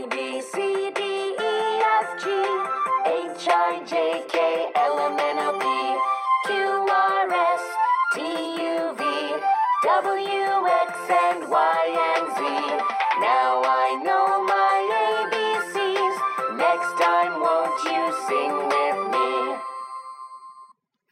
A B C D E F G H I J K L M N O P Q R S T U V W X and Y and Z. Now I know my ABCs. Next time.